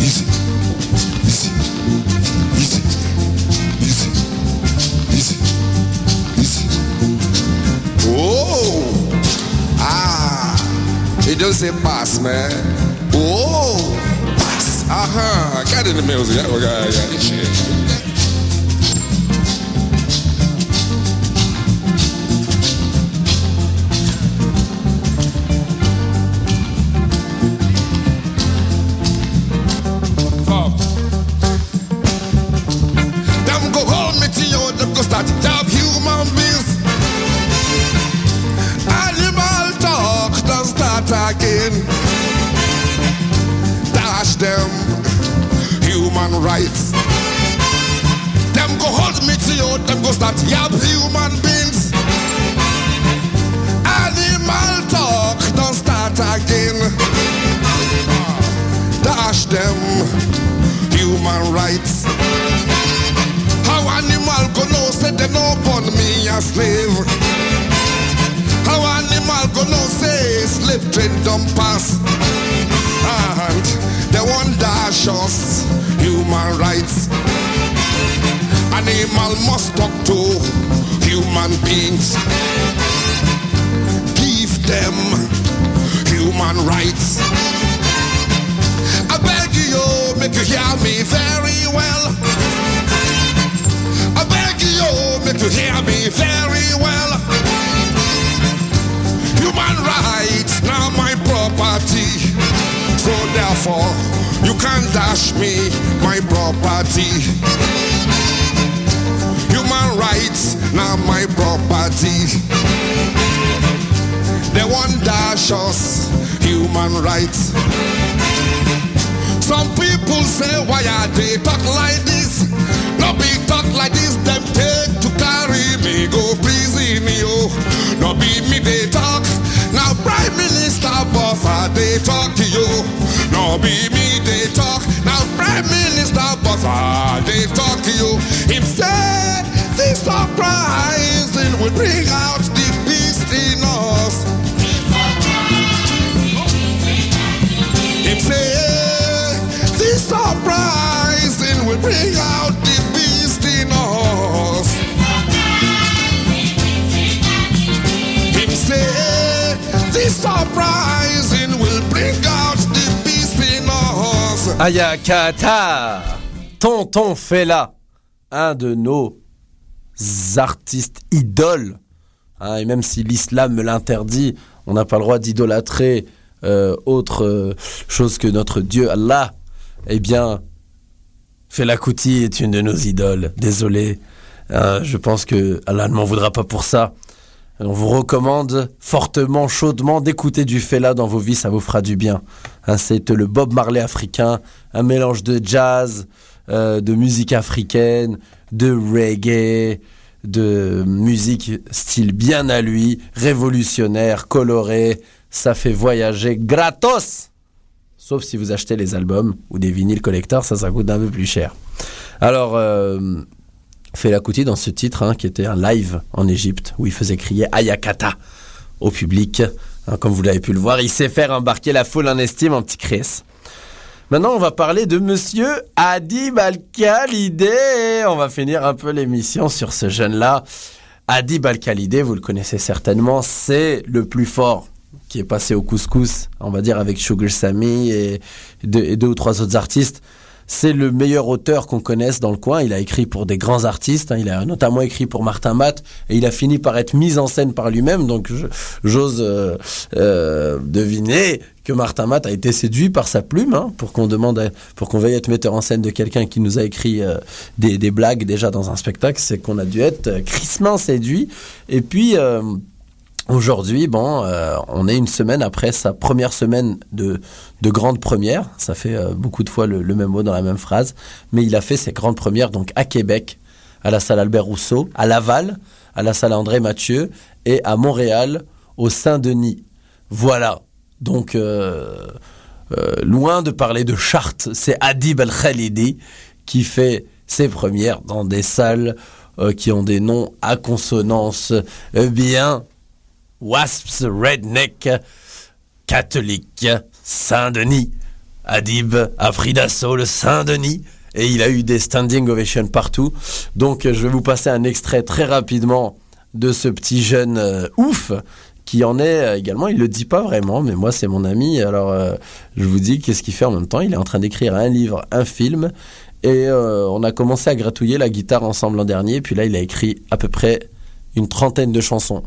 easy, easy, easy, easy, easy, easy. Oh, ah, it say pass, man. Pass. Uh-huh. Get in the music. Yeah, we got yeah, this go me to start human beings. Animal talk. Them, human rights. Them go hold me to you, them go start yab human beings. Animal talk, don't start again. Dash them, human rights. How animal go know say they no born me a slave? How animal go know say slave train don't pass? Ah, and us human rights. Animal must talk to human beings. Give them human rights. I beg you, make you hear me very well. I beg you, make you hear me very well. Human rights, now my property. So therefore, you can't dash me my property. Human rights, now my property. They want dash us human rights. Some people say, why are they talk like this? No be talk like this, them take to carry me, go prison, yo. No be me they talk. Now Prime Minister Buffer, they talk to you. No be me they talk. Now Prime Minister Buffer, they talk to you. Him said, this surprising will bring out the beast in us. Ayakata Tonton Fela, un de nos artistes idoles. Hein, et même si l'islam me l'interdit, on n'a pas le droit d'idolâtrer euh, autre euh, chose que notre Dieu Allah. Eh bien, Fela Kuti est une de nos idoles. Désolé, Euh, je pense que Allah ne m'en voudra pas pour ça. On vous recommande fortement, chaudement d'écouter du Fela dans vos vies, ça vous fera du bien. Hein, c'est le Bob Marley africain, un mélange de jazz, euh, de musique africaine, de reggae, de musique style bien à lui, révolutionnaire, coloré. Ça fait voyager gratos. Sauf si vous achetez les albums ou des vinyles collecteurs, ça, ça coûte un peu plus cher. Alors, euh, Fela Kuti dans ce titre, hein, qui était un live en Égypte, où il faisait crier Ayakata au public. Hein, comme vous l'avez pu le voir, il sait faire embarquer la foule en estime en petit Chris. Maintenant, on va parler de monsieur Adib Al-Khalidé. On va finir un peu l'émission sur ce jeune-là. Adib Al-Khalidé, vous le connaissez certainement, c'est le plus fort qui est passé au couscous, on va dire avec Sugar Sammy et deux, et deux ou trois autres artistes. C'est le meilleur auteur qu'on connaisse dans le coin. Il a écrit pour des grands artistes. hein. Il a notamment écrit pour Martin Matt et il a fini par être mis en scène par lui-même. Donc j'ose euh, euh, deviner que Martin Matt a été séduit par sa plume hein, pour qu'on demande, pour qu'on veuille être metteur en scène de quelqu'un qui nous a écrit euh, des, des blagues déjà dans un spectacle. C'est qu'on a dû être crissement séduit. Et puis Aujourd'hui, bon, euh, on est une semaine après sa première semaine de, de grande première. Ça fait euh, beaucoup de fois le, le même mot dans la même phrase. Mais il a fait ses grandes premières donc à Québec à la salle Albert Rousseau, à Laval, à la salle André Mathieu et à Montréal, au Saint-Denis. Voilà. Donc, euh, euh, loin de parler de charte, c'est Adib Al-Khalidi qui fait ses premières dans des salles euh, qui ont des noms à consonance euh, bien Wasps Redneck catholique Saint-Denis. Adib a pris d'assaut le Saint-Denis. Et il a eu des standing ovations partout. Donc je vais vous passer un extrait très rapidement de ce petit jeune euh, ouf qui en est euh, également, il le dit pas vraiment, mais moi c'est mon ami, alors euh, je vous dis qu'est-ce qu'il fait en même temps, il est en train d'écrire un livre, un film, et on a commencé à gratouiller la guitare ensemble l'an dernier, puis là il a écrit à peu près une trentaine de chansons,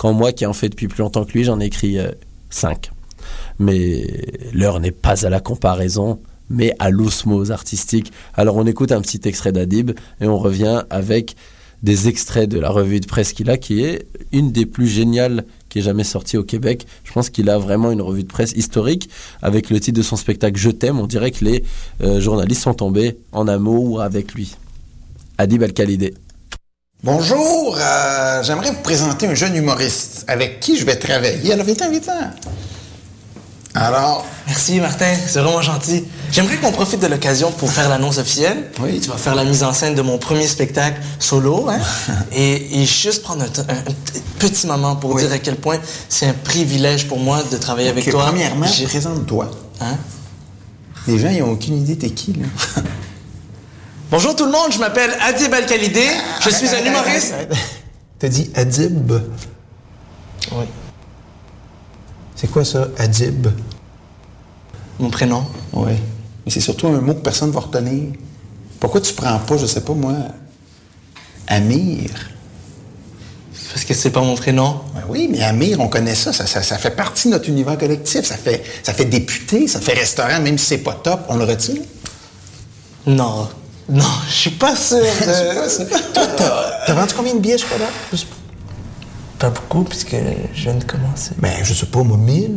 quand moi qui en fais depuis plus longtemps que lui, j'en ai écrit euh, cinq. Mais l'heure n'est pas à la comparaison, mais à l'osmose artistique. Alors on écoute un petit extrait d'Adib et on revient avec des extraits de la revue de presse qu'il a, qui est une des plus géniales qui est jamais sortie au Québec. Je pense qu'il a vraiment une revue de presse historique avec le titre de son spectacle Je t'aime. On dirait que les euh, journalistes sont tombés en amour avec lui. Adib Al-Khalidé. Bonjour, euh, j'aimerais vous présenter un jeune humoriste avec qui je vais travailler. Alors, vite, vite. Alors, Merci Martin, c'est vraiment gentil. J'aimerais qu'on profite de l'occasion pour faire l'annonce officielle. Oui. Tu vas faire la mise en scène de mon premier spectacle solo, hein? et, et juste prendre un, petit moment pour Oui. dire à quel point c'est un privilège pour moi de travailler avec toi. premièrement, J'ai- présente-toi. Hein? Les gens, ils ont aucune idée t'es qui, là. Bonjour tout le monde, je m'appelle Adib Al-Khalidé, je suis un humoriste. T'as dit Adib. Oui. C'est quoi ça, Adib? Mon prénom? Oui. Mais c'est surtout un mot que personne ne va retenir. Pourquoi tu prends pas, je sais pas moi, Amir? Parce que c'est pas mon prénom. Ben oui, mais Amir, on connaît ça. Ça, ça. ça fait partie de notre univers collectif. Ça fait, ça fait député, ça fait restaurant, même si c'est pas top, on le retire. Non. Non, je suis pas sûr de... Toi, t'as, vendu combien de billets, je crois, là? Pas beaucoup, puisque je viens de commencer. Ben, je sais pas, moi, 1000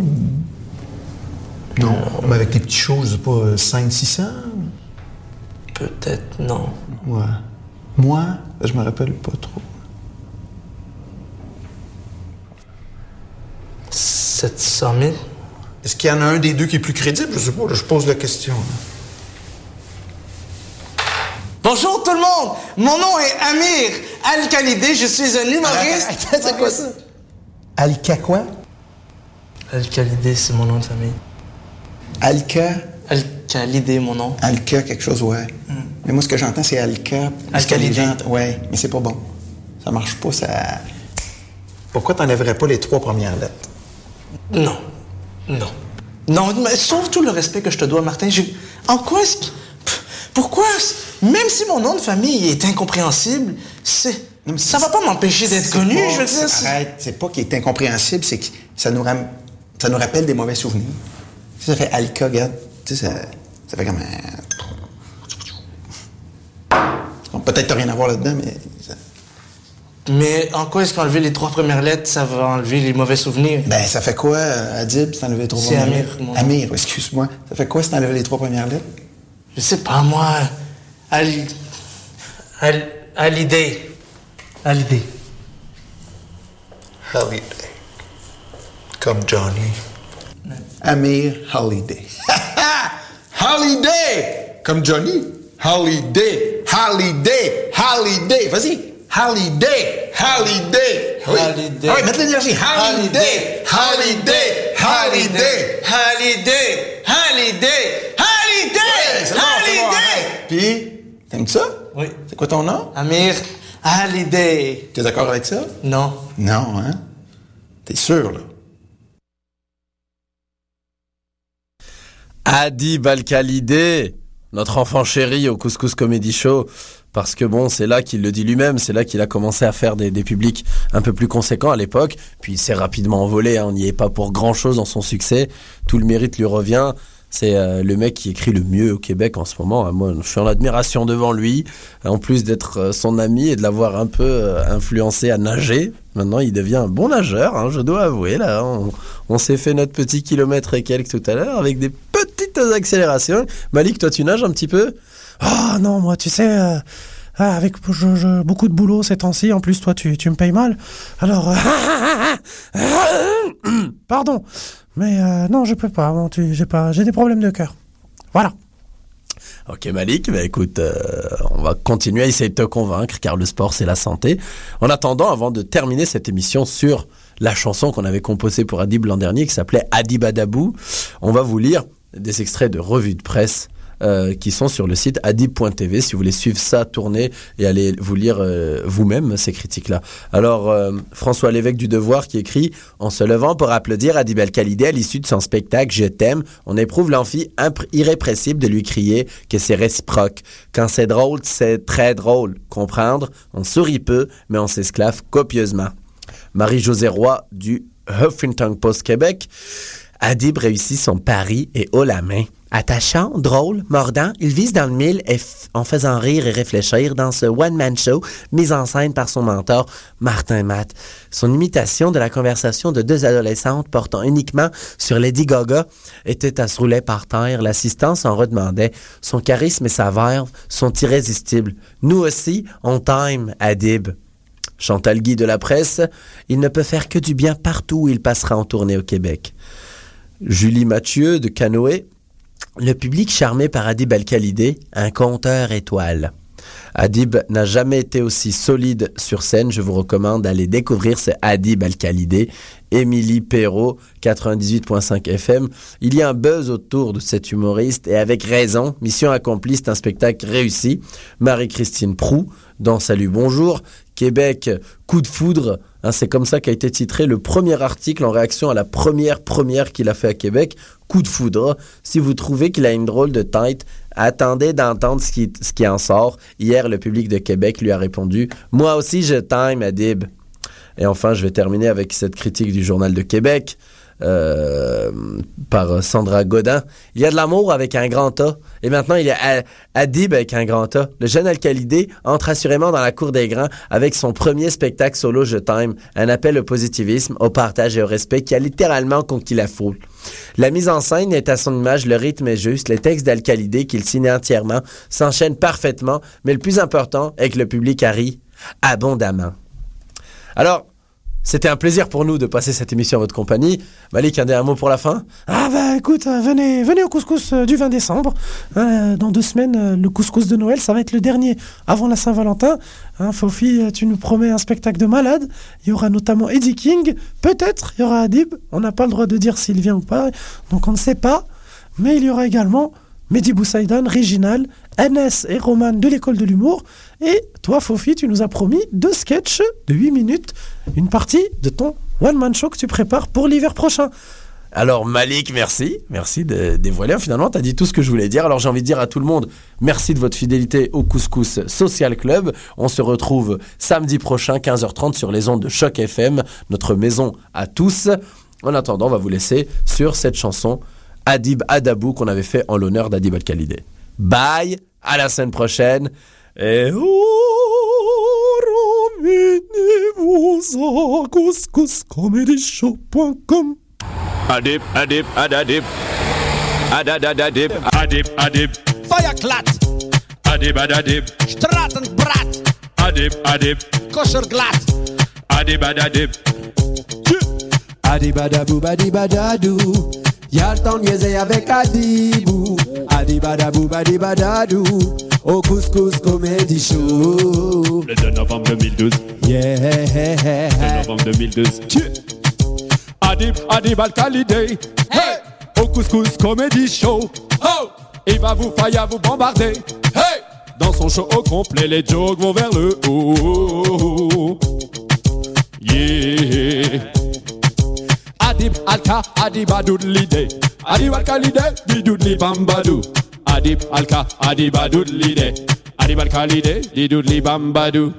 Non, mais avec les petits shows, je sais pas, 5 600 Peut-être non. Ouais. Moi, je me rappelle pas trop. 700 000? Est-ce qu'il y en a un des deux qui est plus crédible? Je sais pas, je pose la question. Bonjour tout le monde! Mon nom est Amir Al-Khalidé, je suis un humoriste. c'est quoi ça? Alka quoi? Al-Khalidé, c'est mon nom de famille. Alka? Al-Khalidé, mon nom. Alka, quelque chose, ouais. Mais moi, ce que j'entends, c'est Alka. Gens- Ouais, mais c'est pas bon. Ça marche pas, ça. Pourquoi t'enlèverais pas les trois premières lettres? Non. Non. Non, mais sauf tout le respect que je te dois, Martin. je- En quoi est-ce que... Pourquoi... Même si mon nom de famille est incompréhensible, c'est... Non, mais Ça va pas m'empêcher d'être connu, pas- je veux dire. Arrête, c'est pas qu'il est incompréhensible, c'est que ça nous, ram- ça nous rappelle des mauvais souvenirs. Ça fait Alka, regarde. Tu sais, ça, ça fait comme un. Bon, Peut-être t'as rien à voir là-dedans, mais. ça- Mais en quoi est-ce qu'enlever les trois premières lettres, ça va enlever les mauvais souvenirs? Ben, ça fait quoi, euh, Adib, si t'enlèves les trois premières Amir, lettres? mon nom. Amir, excuse-moi. Ça fait quoi si t'enlèves les trois premières lettres? Je sais pas, moi... Al... Al... Alidé. Alidé. Holiday. Comme Johnny. Amir Holiday. Holiday! Comme Johnny. Holiday. Holiday. Holiday. Vas-y. Holiday. Holiday. Oui. Holiday. Ah oui, mettre l'énergie. Holiday. Holiday. Holiday. Holiday. Holiday. Holiday. Ouais, c'est bon, c'est bon, arrête. Puis, t'aimes ça? Oui. C'est quoi ton nom? Amir Hallyday. T'es d'accord avec ça? Non. Non, hein? T'es sûr, là? Adib Al-Khalidé, notre enfant chéri au Couscous Comedy Show. Parce que bon, c'est là qu'il le dit lui-même, c'est là qu'il a commencé à faire des, des publics un peu plus conséquents à l'époque. Puis il s'est rapidement envolé, hein, on n'y est pas pour grand-chose dans son succès. Tout le mérite lui revient. C'est euh, le mec qui écrit le mieux au Québec en ce moment. Moi, je suis en admiration devant lui. En plus d'être euh, son ami et de l'avoir un peu euh, influencé à nager, maintenant il devient un bon nageur, hein, je dois avouer. Là, on, s'est fait notre petit kilomètre et quelques tout à l'heure avec des petites accélérations. Malik, toi tu nages un petit peu Ah non, moi, tu sais, euh, Ah, avec beaucoup de boulot ces temps-ci. En plus, toi, tu, me payes mal. Alors, euh, pardon. Mais euh, non, je peux pas. Tu- j'ai pas, j'ai des problèmes de cœur. Voilà. Ok Malik, bah écoute, euh, on va continuer à essayer de te convaincre car le sport c'est la santé. En attendant, avant de terminer cette émission sur la chanson qu'on avait composée pour Adib l'an dernier qui s'appelait Adib Adabou, on va vous lire des extraits de revues de presse euh, qui sont sur le site adib.tv si vous voulez suivre ça, tourner et aller vous lire euh, vous-même ces critiques-là. Alors, euh, François Lévesque du Devoir qui écrit « En se levant pour applaudir Adib Al-Khalidé à l'issue de son spectacle Je t'aime, on éprouve l'envie irrépressible de lui crier que c'est réciproque. Quand c'est drôle, c'est très drôle. Comprendre On sourit peu, mais on s'esclave copieusement. » Marie-Josée Roy du Huffington Post Québec. Adib réussit son pari et haut la main. Attachant, drôle, mordant, il vise dans le mille et en faisant rire et réfléchir dans ce one-man show mis en scène par son mentor, Martin Matt. Son imitation de la conversation de deux adolescentes portant uniquement sur Lady Gaga était à se rouler par terre. L'assistant s'en redemandait. Son charisme et sa verve sont irrésistibles. Nous aussi, on time Adib. Chantal Guy de la presse, il ne peut faire que du bien partout où il passera en tournée au Québec. Julie Mathieu de Canoë, le public charmé par Adib Al-Khalidé, un conteur étoile. Adib n'a jamais été aussi solide sur scène. Je vous recommande d'aller découvrir ce Adib Al-Khalidé. Émilie Perrault, 98.5 FM. Il y a un buzz autour de cet humoriste et avec raison. Mission accomplie, c'est un spectacle réussi. Marie-Christine Prou, dans Salut Bonjour. Québec, coup de foudre. Hein, c'est comme ça qu'a été titré le premier article en réaction à la première première qu'il a fait à Québec. Coup de foudre. Si vous trouvez qu'il a une drôle de tête, attendez d'entendre ce qui, ce qui en sort. Hier, le public de Québec lui a répondu Moi aussi, je t'aime, Adib. Et enfin, je vais terminer avec cette critique du Journal de Québec euh, par Sandra Godin. Il y a de l'amour avec un grand A. Et maintenant, il y a Adib avec un grand A. Le jeune Alcalidé entre assurément dans la cour des grands avec son premier spectacle solo Je t'aime, un appel au positivisme, au partage et au respect qui a littéralement conquis la foule. La mise en scène est à son image, le rythme est juste, les textes d'Alcalidé qu'il signe entièrement s'enchaînent parfaitement, mais le plus important est que le public a abondamment. Alors, c'était un plaisir pour nous de passer cette émission à votre compagnie. Malik, un dernier mot pour la fin? Ah bah écoute, euh, venez, venez au couscous euh, du 20 décembre. Euh, dans deux semaines, le couscous de Noël, ça va être le dernier avant la Saint-Valentin. Hein, Fofi, tu nous promets un spectacle de malade. Il y aura notamment Eddie King. Peut-être, il y aura Adib. On n'a pas le droit de dire s'il vient ou pas. Donc on ne sait pas. Mais il y aura également Mehdi Boussaïdan, Réginal, NS et Roman de l'école de l'humour. Et toi, Fofi, tu nous as promis deux sketchs de 8 minutes. Une partie de ton one-man show que tu prépares pour l'hiver prochain. Alors Malik, merci. Merci de dévoiler. Finalement, tu as dit tout ce que je voulais dire. Alors j'ai envie de dire à tout le monde, merci de votre fidélité au Couscous Social Club. On se retrouve samedi prochain, 15h30 sur les ondes de Choc FM, notre maison à tous. En attendant, on va vous laisser sur cette chanson Adib Adabou qu'on avait fait en l'honneur d'Adib Al-Khalidé. Bye, à la semaine prochaine. Et Adib, adib, adadib. Adadadadib. Adib, adib. Feuerklatz, Adib, adadib. Stratenbrat, Adib, adib. Koscherglatt. Adib, adadib. Adibadabou, badibadadou. Y'a le temps de niaiser avec Adibou. Adibadabou, badibadadou. Au couscous comedy show. Le 2 novembre 2012. Yeah. 2 novembre 2012. Tchou. Adib, Adib Al-Khalidé. Hey! Au couscous comedy show. Oh! Il va vous faillir vous bombarder. Hey! Dans son show au complet, les jokes vont vers le haut. Yeah. Adib Alka, Adib Adoudlide. Adib Al-Khalidé, Didoudli Bambadou. Adib Alka, Adib Adoudlide. Adib Al-Khalidé, Didoudli Bambadou.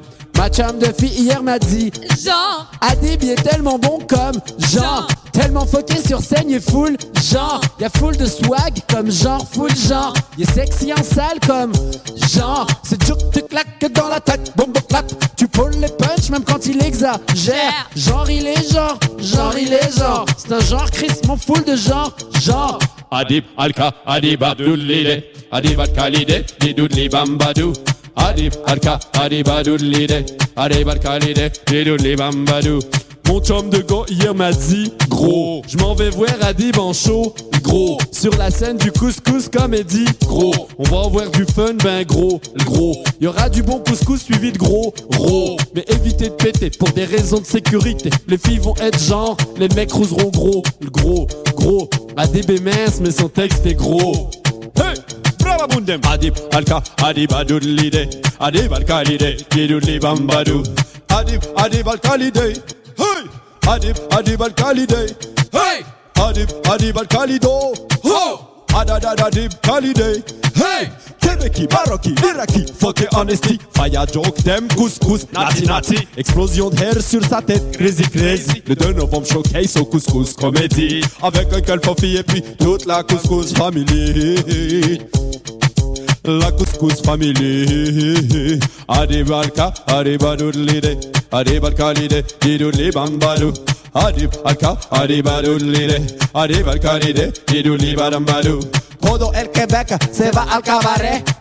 Ma chum de fille hier m'a dit Genre Adib il est tellement bon comme genre Tellement foqué sur scène est full genre Y'a full de swag comme genre full genre Il est sexy en salle comme genre C'est dur que tu claques dans la tête boum clap. Tu pulls les punch même quand il exagère. Genre il est genre Genre il est genre. C'est un genre Chris mon full de genre Genre. Adib Alka, Adib Abdoulide, Adib Al-Khalide, Didoudli Bambadou. Adib, alka, adib, adoudlide, adib, alkalide, didoudli bambadou. Mon chum de gars hier m'a dit Gros, je m'en vais voir Adib en Gros, sur la scène du couscous comédie Gros, on va avoir du fun ben gros Gros, y aura du bon couscous suivi de gros Gros, mais évitez de péter pour des raisons de sécurité. Les filles vont être genre, les mecs rouseront gros Gros, gros, Adib est mince mais son texte est gros Brava bundem Adib, alka, adib, adoudlide Adib, alkalide, didoudli bambadou Adib, adib, alkalide Hey! Adib, Adib al-Khalidé. Hey! Adib, Adib al-Khalido. Ho! Adadad Adib Khalidé. Hey! Québécois, Marocain, Iraki, fuck honesty. Fire joke, them couscous, nati nati. Explosion de hair sur sa tête, crazy crazy. Le 2 novembre showcase au couscous comédie. Avec un calfofi et puis toute la couscous family. La couscous family Adib alka, adib adoudlide Adib alkalide, didoudli bambadou Adib alka, adib adoudlide Adib alkalide, didoudli bambadou Todo el Québec se va al cabaret